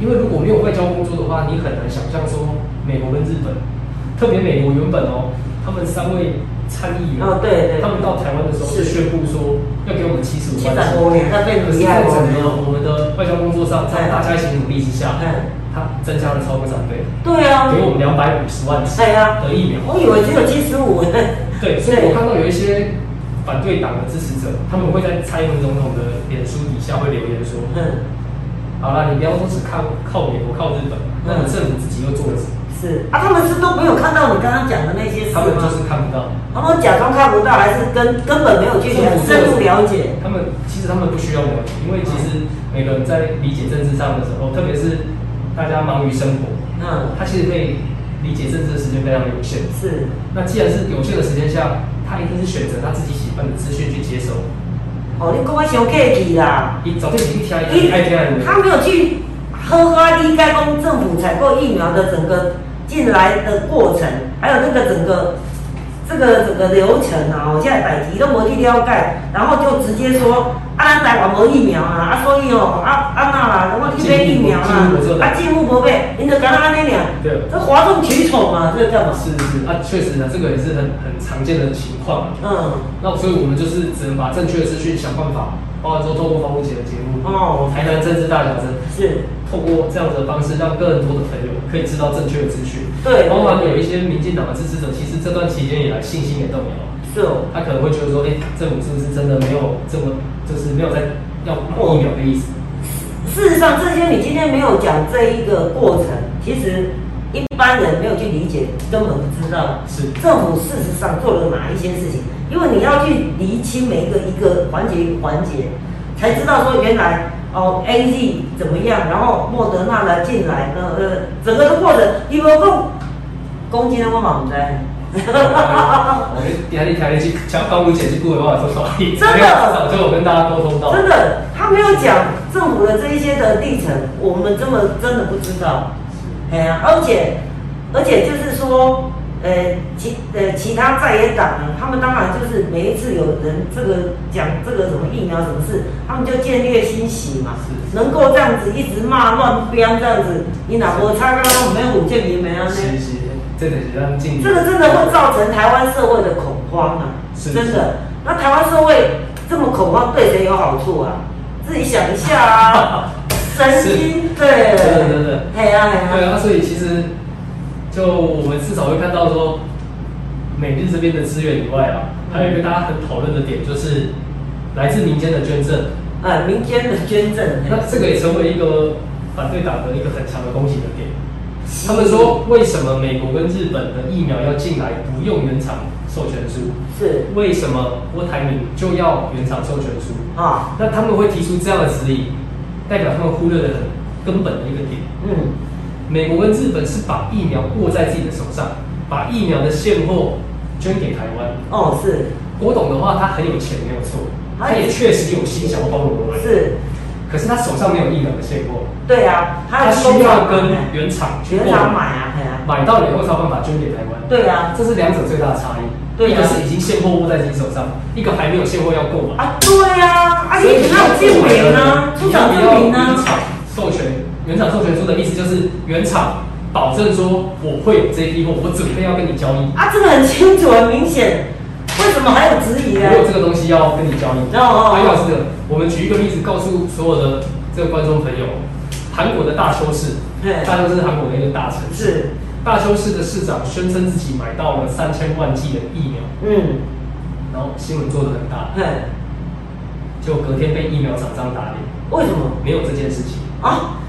因为如果没有外交工作的话，你很难想象说美国跟日本，特别美国原本哦，他们三位。参议员哦，对对，他们到台湾的时候是宣布说要给我们七十五万剂，那被厉害在整个我们的外交工作上，在大家一起努力之下，它增加了超过三倍。对啊，给我们两百五十万剂的疫苗。我以为只有七十五呢。对，所以我看到有一些反对党的支持者，他们会在蔡英文总统的脸书底下会留言说：“嗯，好了，你不要说只靠靠美国、靠日本，那你政府自己又做了什么？”是啊，他们是都没有看到你刚刚讲的那些？他们就是看不到。他们假装看不到，还是根根本没有去深入了解？他们其实他们不需要了解，因为其实每个人在理解政治上的时候，特别是大家忙于生活，那，他其实可以理解政治的时间非常有限。是。那既然是有限的时间下，他一定是选择他自己喜欢的资讯去接收。哦，你讲我想客气啦。你早就已经听一爱听的。他没有去呵呵理解工政府采购疫苗的整个。进来的过程，还有那个整个这个整个流程啊，我现在百题都没去了解，然后就直接说啊，咱台湾无疫苗啊，啊所以哦，啊啊那啦，我去买疫苗啊，啊进户无买，因就刚刚安尼俩，对，这哗众取宠嘛，这干嘛？是是啊，确实呢，这个也是很很常见的情况。嗯，那所以我们就是只能把正确的资讯想办法，包括说透过房屋姐的节目，哦，台南政治大小声是。透过这样子的方式，让更多的朋友可以知道正确的资讯。对，包括有一些民进党的支持者，其实这段期间以来信心也动摇。是哦，他可能会觉得说，哎，政府是不是真的没有这么，就是没有在要疫苗的意思？事实上，这些你今天没有讲这一个过程，其实一般人没有去理解，根本不知道是政府事实上做了哪一些事情。因为你要去厘清每一个一个环节一个环节，才知道说原来。哦，A Z 怎么样？然后莫德纳来进来，呃呃，整个的过程，一共共攻击了我嘛？唔知。我底下你调你去讲高危险去顾的话，说说。真的，早就我跟大家沟通到。真的，他没有讲政府的这一些的历程，我们这么真的不知道。哎呀，而且而且就是说。呃，其呃其他在野党呢，他们当然就是每一次有人这个讲这个什么疫苗什么事，他们就见略欣喜嘛，能够这样子一直骂乱编这样子，你哪我差刚刚我们有五件名没啊？是是，这个是让进。这个真的会造成台湾社会的恐慌啊！是真的，那台湾社会这么恐慌，对谁有好处啊？自己想一下啊，神经对，真的真的，对啊对啊，对啊，所以其实就我们至少会看到说，美日这边的资源以外啊，还有一个大家很讨论的点就是来自民间的捐赠，啊，民间的捐赠，那这个也成为一个反对党的一个很强的攻击的点。他们说，为什么美国跟日本的疫苗要进来不用原厂授权书？是为什么郭台铭就要原厂授权书？啊，那他们会提出这样的质疑，代表他们忽略了很根本的一个点。嗯，美国跟日本是把疫苗握在自己的手上，把疫苗的现货捐给台湾。哦，是郭董的话，他很有钱，没有错，他也确实有心想要帮我们。是。可是他手上没有疫苗的现货。对啊，他需要跟原厂去原厂买啊，对啊，买到了以后才有办法捐给台湾。对啊，这是两者最大的差异。对一个是已经现货握在自己手上，一个还没有现货要购买。啊，对呀，啊，你哪有证明呢？出厂证明呢？原厂授权，原厂授权书的意思就是原厂保证说我会有这一批货，我准备要跟你交易。啊，这个很清楚，很明显。为什么还有质疑呢？我有这个东西要跟你交易。哦哦。还有这个，我们举一个例子，告诉所有的这个观众朋友，韩国的大邱市，对，大邱市是韩国的一个大城市。是。大邱市的市长宣称自己买到了三千万剂的疫苗。嗯。然后新闻做的很大。对。就隔天被疫苗厂商打脸。为什么？没有这件事情啊。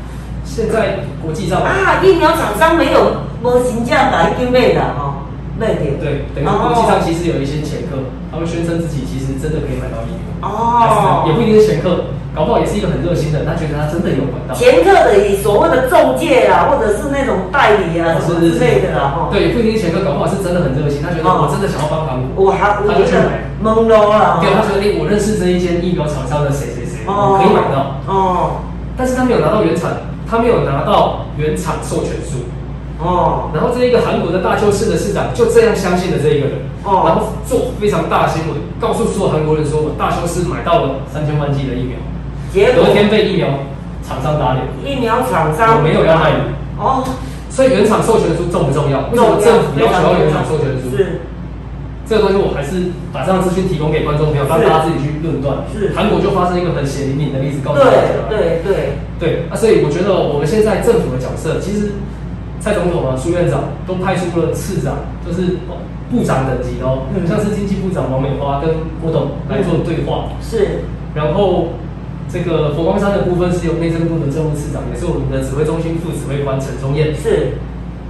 现在国际上啊，疫苗厂商没有模型价打一定妹的哦。对，对，等于国际上其实有一些掮客，他们宣称自己其实真的可以买到疫苗，哦，也不一定是掮客，搞不好也是一个很热心的，他觉得他真的有管道。掮客的以所谓的中介啊，或者是那种代理啊之类的啦，哈。对，不一定掮客，搞不好是真的很热心，他觉得我真的想要帮忙，我还他就去买，懵了啊。对，他觉得哎，我认识这一间疫苗厂商的谁谁谁，我可以买到。哦，但是他没有拿到原厂，他没有拿到原厂授权书。哦，然后这一个韩国的大邱市的市长就这样相信了这一个人，哦，然后做非常大的新闻，告诉所有韩国人说，我大邱市买到了三千万剂的疫苗，结果？隔天被疫苗厂商打脸，疫苗厂商？我没有要害你，哦，所以原厂授权书重不重要？为什么政府要求要。原厂授权书？是，这个东西我还是把这样资讯提供给观众朋友，让大家自己去论断。是，韩国就发生一个很血淋淋的例子，告诉大家。对对。对，啊，所以我觉得我们现在政府的角色其实。蔡总统啊，苏院长都派出了次长，就是部长等级哦，像是经济部长王美花跟郭董来做对话。是，然后这个佛光山的部分是由内政部的政务次长，也是我们的指挥中心副指挥官陈忠燕是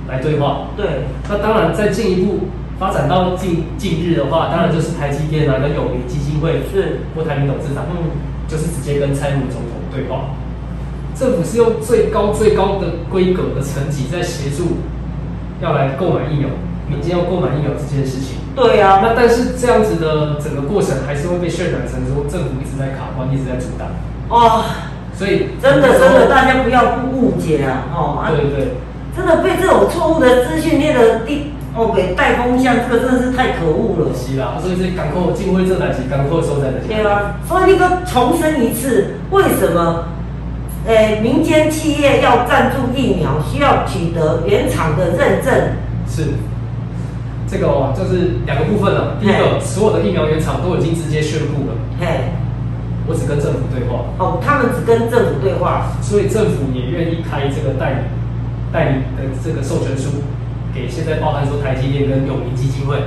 来对话。对，那当然再进一步发展到近近日的话，当然就是台积电啊跟永明基金会是郭台铭董事长，嗯，就是直接跟蔡英文总统对话。政府是用最高最高的规格的层级在协助要来购买疫苗，民间要购买疫苗这件事情。对呀。那但是这样子的整个过程还是会被渲染成说政府一直在卡关，一直在阻挡。哦。所以真的真的，大家不要误解啊！哦。对对。真的被这种错误的资讯列的地哦给带风向，这个真的是太可恶了。是啦，所以是港口进会这台是港口收在的。对啊。所以那个重申一次，为什么？诶，民间企业要赞助疫苗，需要取得原厂的认证。是，这个哦，就是两个部分了。第一个，所有的疫苗原厂都已经直接宣布了。嘿，我只跟政府对话。哦，他们只跟政府对话，所以政府也愿意开这个代理代理的这个授权书，给现在包含说台积电跟永明基金会。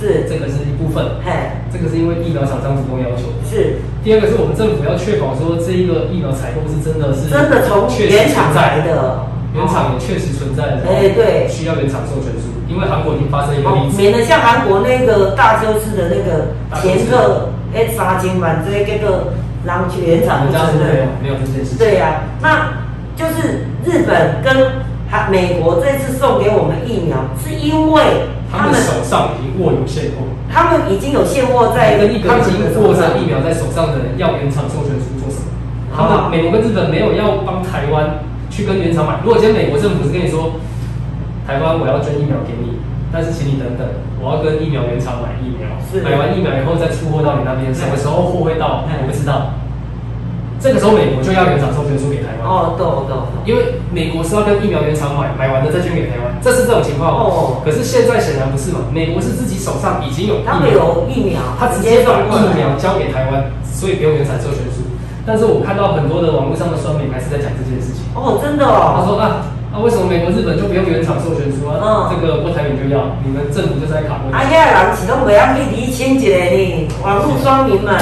是，这个是一部分。嘿，这个是因为疫苗厂商主动要求。是。第二个是我们政府要确保说这一个疫苗采购是真的是真的从原厂来的，原厂也确实存在的。哎，对。需要原厂授权书，因为韩国已经发生一个例子。免得像韩国那个大邱市的那个前客，哎，杀金版这这个然后去原厂不承认，没有这件事情。对呀，那就是日本跟韩美国这次送给我们疫苗，是因为。他们手上已经握有现货，他们已经有现货在跟一个已经握着疫苗在手上的人要原厂授权书做什么？他们美国跟日本没有要帮台湾去跟原厂买。如果今天美国政府是跟你说，台湾我要捐疫苗给你，但是请你等等，我要跟疫苗原厂买疫苗，买完疫苗以后再出货到你那边，什么时候货会到？我不知道。这个时候，美国就要原厂授权书给台湾。哦，懂懂。因为美国是要跟疫苗原厂买，买完了再捐给台湾，这是这种情况。哦。可是现在显然不是嘛？美国是自己手上已经有疫苗，有疫苗，他直接把疫苗交给台湾，所以不用原厂授权书。但是我看到很多的网络上的酸民还是在讲这件事情。哦，真的哦。他说啊。那为什么美国、日本就不用原厂授权书啊？这个郭台铭就要，你们政府就是在卡位。啊，遐人是拢袂晓去厘清一个呢，网络 双民们。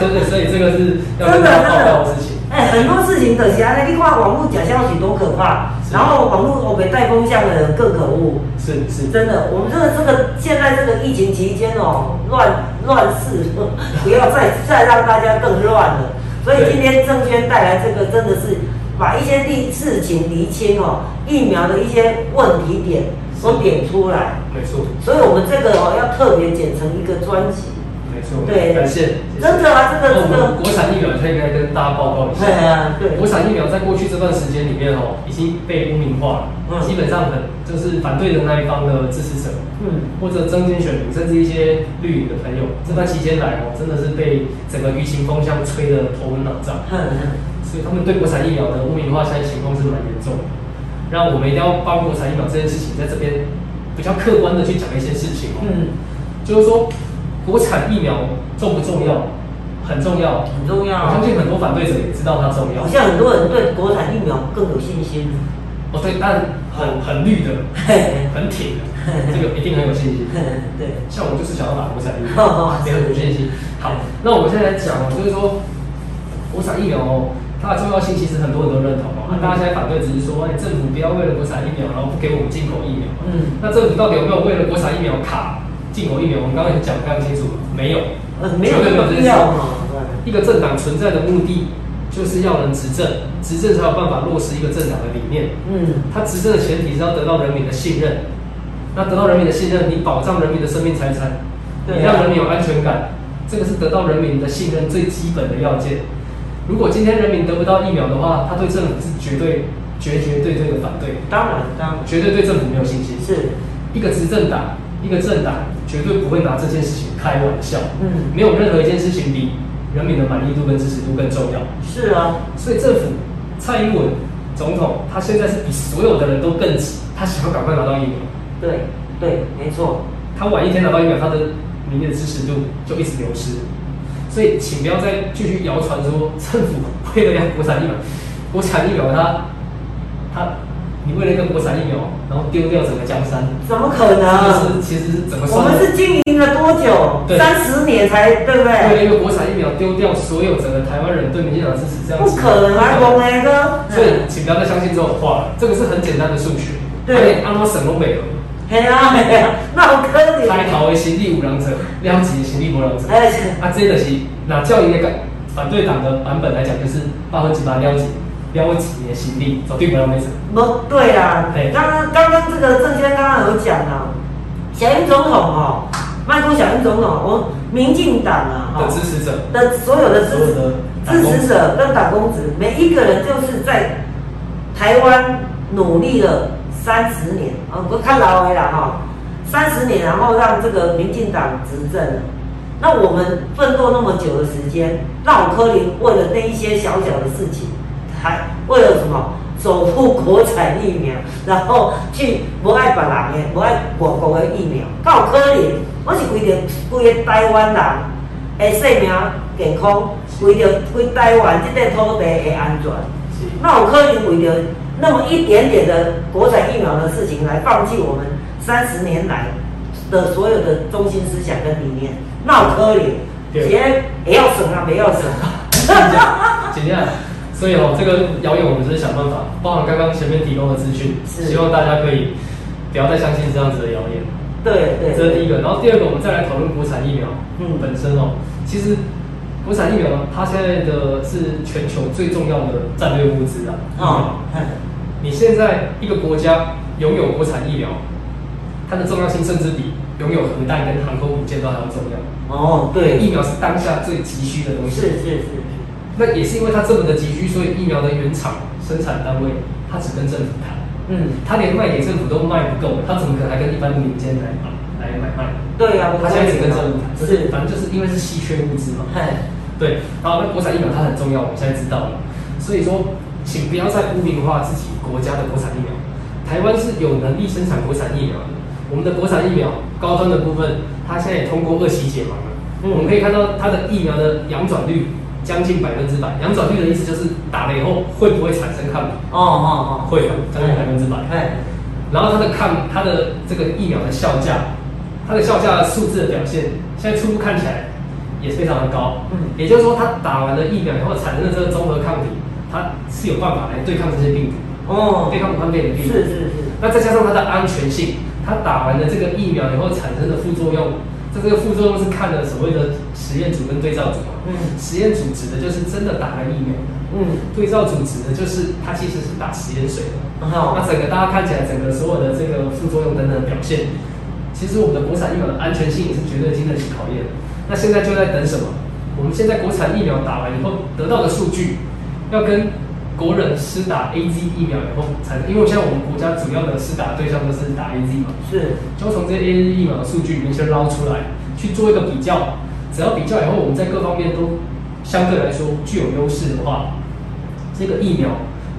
真的，所以这个是要跟大家报告的事情。哎，很多事情可惜啊，你看网络假消息多可怕，然后网络我被带风向的人更可恶。是是，真的，我们这个这个现在这个疫情期间哦，乱乱世，不要再再让大家更乱了。所以今天证券带来这个真的是。把一些事事情厘清哦，疫苗的一些问题点都点出来，没错。所以我们这个哦要特别剪成一个专辑，没错。对，感谢。真的啊，这个这个国产疫苗可以来跟大家报告一下。对啊，对。国产疫苗在过去这段时间里面哦，已经被污名化了，基本上很就是反对的那一方的支持者，嗯，或者增进选民，甚至一些绿营的朋友，这段期间来哦，真的是被整个舆情风向吹得头昏脑胀。所以他们对国产疫苗的污名化，现在情况是蛮严重的。让我们一定要帮国产疫苗这件事情，在这边比较客观的去讲一些事情哦。嗯，就是说国产疫苗重不重要？很重要，很重要。我相信很多反对者也知道它重要。好像很多人对国产疫苗更有信心。哦，对，但很很绿的，很挺的，这个一定很有信心。对，像我就是想要打国产疫苗，也很有信心。好，那我们现在来讲哦，就是说国产疫苗哦。它的重要性其实很多人都认同哦，大家现在反对只是说，哎，政府不要为了国产疫苗，然后不给我们进口疫苗。嗯，那政府到底有没有为了国产疫苗卡进口疫苗？我们刚刚已经讲非常清楚，没有，绝对没有这件事。一个政党存在的目的就是要能执政，执政才有办法落实一个政党的理念。嗯，他执政的前提是要得到人民的信任，那得到人民的信任，你保障人民的生命财产，你让人民有安全感，这个是得到人民的信任最基本的要件。如果今天人民得不到疫苗的话，他对政府是绝对、绝绝对对的反对。当然，当然，绝对对政府没有信心。是，一个执政党，一个政党绝对不会拿这件事情开玩笑。嗯，没有任何一件事情比人民的满意度跟支持度更重要。是啊，所以政府蔡英文总统他现在是比所有的人都更急，他想要赶快拿到疫苗。对，对，没错。他晚一天拿到疫苗，他的民意的支持度就一直流失。所以，请不要再继续谣传说政府为了要国产疫苗，国产疫苗它它，你为了一个国产疫苗，然后丢掉整个江山，怎么可能？是其实是怎么？我们是经营了多久？三十年才对不对？为了一个国产疫苗丢掉所有整个台湾人对民进党支持，这样不可能啊，公那个。所以，请不要再相信这种话了，这个是很简单的数学。对，阿妈省东北了。系啊嘿啊，那好可怜。开头的心力有人做，了级的心力无人做。哎，啊，这就是那照一个反对党的版本来讲，就是百分之八两级，了级的心力，绝对不要没错。不对啦，刚刚刚刚这个郑先刚刚有讲啊，小英总统哦，麦克小英总统，我民进党啊，的支持者的所有的支持支持者跟党公子，每一个人就是在台湾努力了。三十年啊，不看老回了哈，三十年，然后让这个民进党执政，那我们奋斗那么久的时间，让柯林为了那一些小小的事情，还为了什么守护国产疫苗，然后去不爱别人的，不爱我国的疫苗，告柯林，我是为着规个台湾人的生命健康，为着规台湾这块土地的安全，那有可能为着。那么一点点的国产疫苗的事情，来放弃我们三十年来的所有的中心思想跟理念，闹科怜，姐也要省啊，没要省。姐姐，所以哦，这个谣言我们只是想办法，包含刚刚前面提供的资讯，希望大家可以不要再相信这样子的谣言。对对，这是第一个。然后第二个，我们再来讨论国产疫苗，嗯，本身哦，其实国产疫苗它现在的是全球最重要的战略物资啊。啊。你现在一个国家拥有国产疫苗，它的重要性甚至比拥有核弹跟航空母舰都还要重要。哦，对，疫苗是当下最急需的东西。是是是。那也是因为它这么的急需，所以疫苗的原厂生产单位它只跟政府谈。嗯。它连卖给政府都卖不够，它怎么可能还跟一般的民间来来买卖？对呀，它现在只跟政府谈。是，反正就是因为是稀缺物资嘛。对。然后，那国产疫苗它很重要，我们现在知道了。所以说。请不要再污名化自己国家的国产疫苗。台湾是有能力生产国产疫苗的。我们的国产疫苗高端的部分，它现在也通过二期解盲了。我们可以看到它的疫苗的阳转率将近百分之百。羊角菌的意思就是打了以后会不会产生抗体？哦哦哦，会，将近百分之百。哎，然后它的抗，它的这个疫苗的效价，它的效价数字的表现，现在初步看起来也是非常的高。嗯，也就是说，它打完了疫苗以后产生的这个综合抗体，它是有办法来对抗这些病毒。哦，对抗武汉肺炎的病毒。是是是。那再加上它的安全性，它打完了这个疫苗以后产生的副作用。这个副作用是看的所谓的实验组跟对照组嘛？嗯，实验组指的就是真的打了疫苗。嗯，对照组指的就是它其实是打实验水的。那整个大家看起来，整个所有的这个副作用等等表现，其实我们的国产疫苗的安全性也是绝对经得起考验。那现在就在等什么？我们现在国产疫苗打完以后得到的数据，要跟。国人施打 A Z 疫苗以后，才因为现在我们国家主要的施打对象都是打 A Z 嘛，是，就从这些 A Z 疫苗的数据里面先捞出来，去做一个比较。只要比较以后，我们在各方面都相对来说具有优势的话，这个疫苗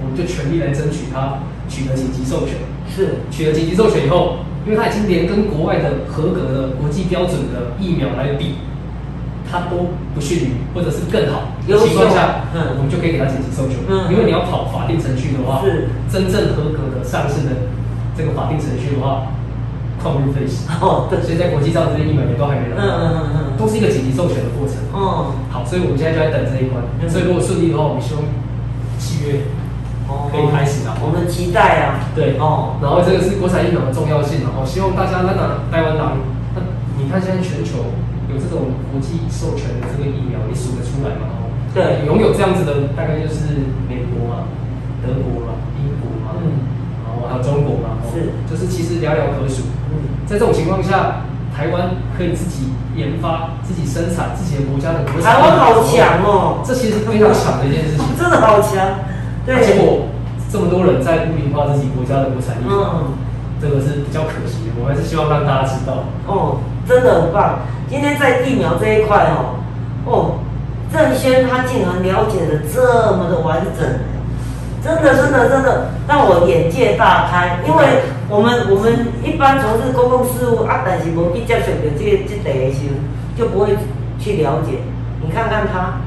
我们就全力来争取它取得紧急授权。是，取得紧急授权以后，因为它已经连跟国外的合格的国际标准的疫苗来比。它都不逊于，或者是更好的情况下，嗯，我们就可以给他紧急授权。嗯，因为你要跑法定程序的话，是真正合格的上市的这个法定程序的话，旷日费时。哦，对，所以在国际上这些疫苗也都还没拿到。嗯嗯嗯嗯，都是一个紧急授权的过程。哦，好，所以我们现在就在等这一关。所以如果顺利的话，我们希望七月可以开始啊。我们期待啊。对哦，然后这个是国产疫苗的重要性，然后希望大家那个台湾党，那你看现在全球。有这种国际授权的这个疫苗，你数得出来吗？对，拥有这样子的大概就是美国嘛、德国嘛、英国嘛，嗯，然后还有中国嘛，是，就是其实寥寥可数。嗯，在这种情况下，台湾可以自己研发、自己生产自己的国家的国产。台湾好强哦！这其实非常强的一件事情。真的好强。对。结果这么多人在不平化自己国家的国产疫苗，这个是比较可惜的。我还是希望让大家知道。哦，真的很棒。今天在疫苗这一块哦，哦，郑轩他竟然了解的这么的完整，真的真的真的让我眼界大开。因为我们我们一般从事公共事务啊，但是无去接触到这这类的时候，就不会去了解。你看看他，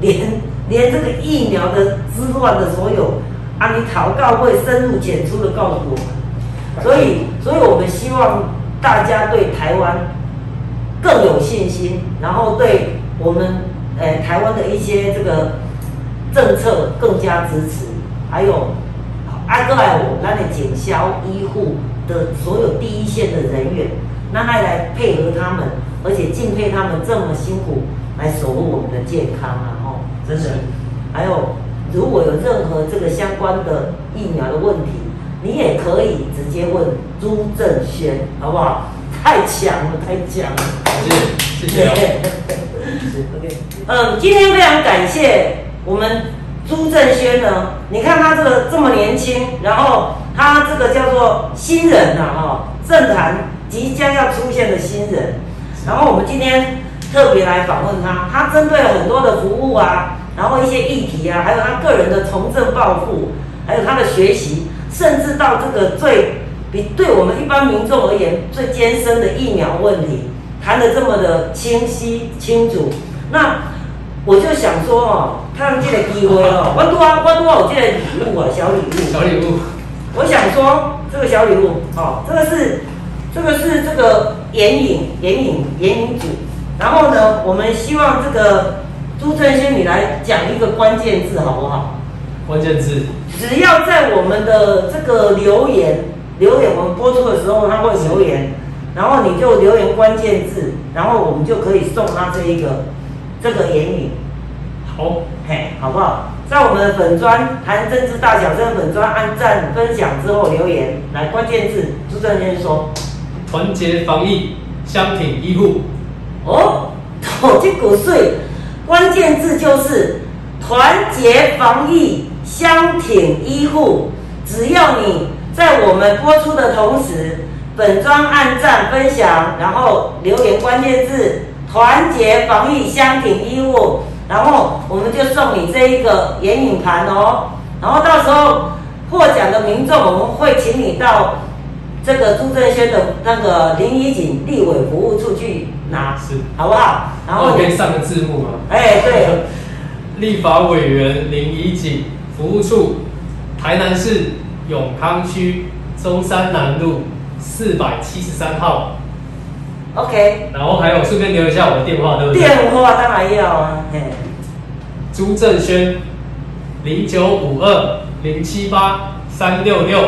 连连这个疫苗的之乱的所有啊，你祷告会深入浅出的告诉我们。所以，所以我们希望大家对台湾。更有信心，然后对我们呃台湾的一些这个政策更加支持，还有阿哥爱我那里警消医护的所有第一线的人员，那还来配合他们，而且敬佩他们这么辛苦来守护我们的健康啊！哦，真的。还有如果有任何这个相关的疫苗的问题，你也可以直接问朱正轩，好不好？太强了，太强了！谢谢，谢谢。OK，嗯，今天非常感谢我们朱正轩呢。你看他这个这么年轻，然后他这个叫做新人呐，哈，政坛即将要出现的新人。然后我们今天特别来访问他，他针对很多的服务啊，然后一些议题啊，还有他个人的从政抱负，还有他的学习，甚至到这个最。比对我们一般民众而言最艰深的疫苗问题谈的这么的清晰清楚，那我就想说哦，看这个机会哦，我多啊，我多有这个礼物啊，小礼物，小礼物。我想说这个小礼物哦，这个是这个是这个眼影眼影眼影组，然后呢，我们希望这个朱正先你来讲一个关键字好不好？关键字，只要在我们的这个留言。留言我们播出的时候，他会留言，然后你就留言关键字，然后我们就可以送他这一个这个眼影。好，嘿，好不好？在我们的粉砖谈政治大小声粉砖按赞分享之后留言，来关键字，朱正先说，团结防疫，相挺医护。哦，投 这股税，关键字就是团结防疫，相挺医护，只要你。在我们播出的同时，本庄按赞分享，然后留言关键字“团结防疫箱挺衣物”，然后我们就送你这一个眼影盘哦。然后到时候获奖的民众，我们会请你到这个朱正轩的那个林怡景立委服务处去拿，是好不好？然后可以上个字幕吗？哎，对。立法委员林怡景，服务处，台南市永康区中山南路四百七十三号。OK。然后还有顺便留一下我的电话，对不对？电话当然要啊。嘿。朱正轩，零九五二零七八三六六，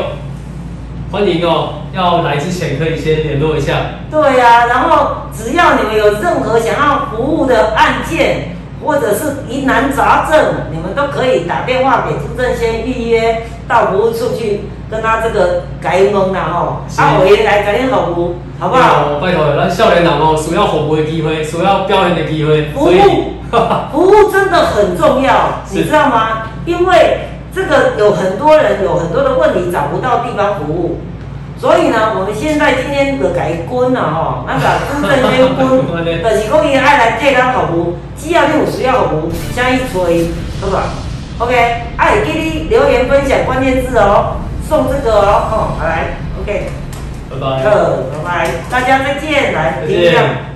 欢迎哦。要来之前可以先联络一下。对呀，然后只要你们有任何想要服务的案件，或者是疑难杂症，你们都可以打电话给朱正先预约到服务处去跟他这个改蒙啦吼。啊，我也来改你服务，好不好？拜托，咱少年人哦，需要服务的机会，需要表演的机会。服务，服务真的很重要，你知道吗？因为这个有很多人有很多的问题找不到地方服务。所以呢，我们现在今天就改滚了吼，那个公证先滚，就是讲伊爱来替咱服务，只要你有需要服务，请伊催，好不好？OK，爱给你留言分享关键字哦，送这个哦，好来，OK，拜拜，呃，拜拜，大家再见，来，再见。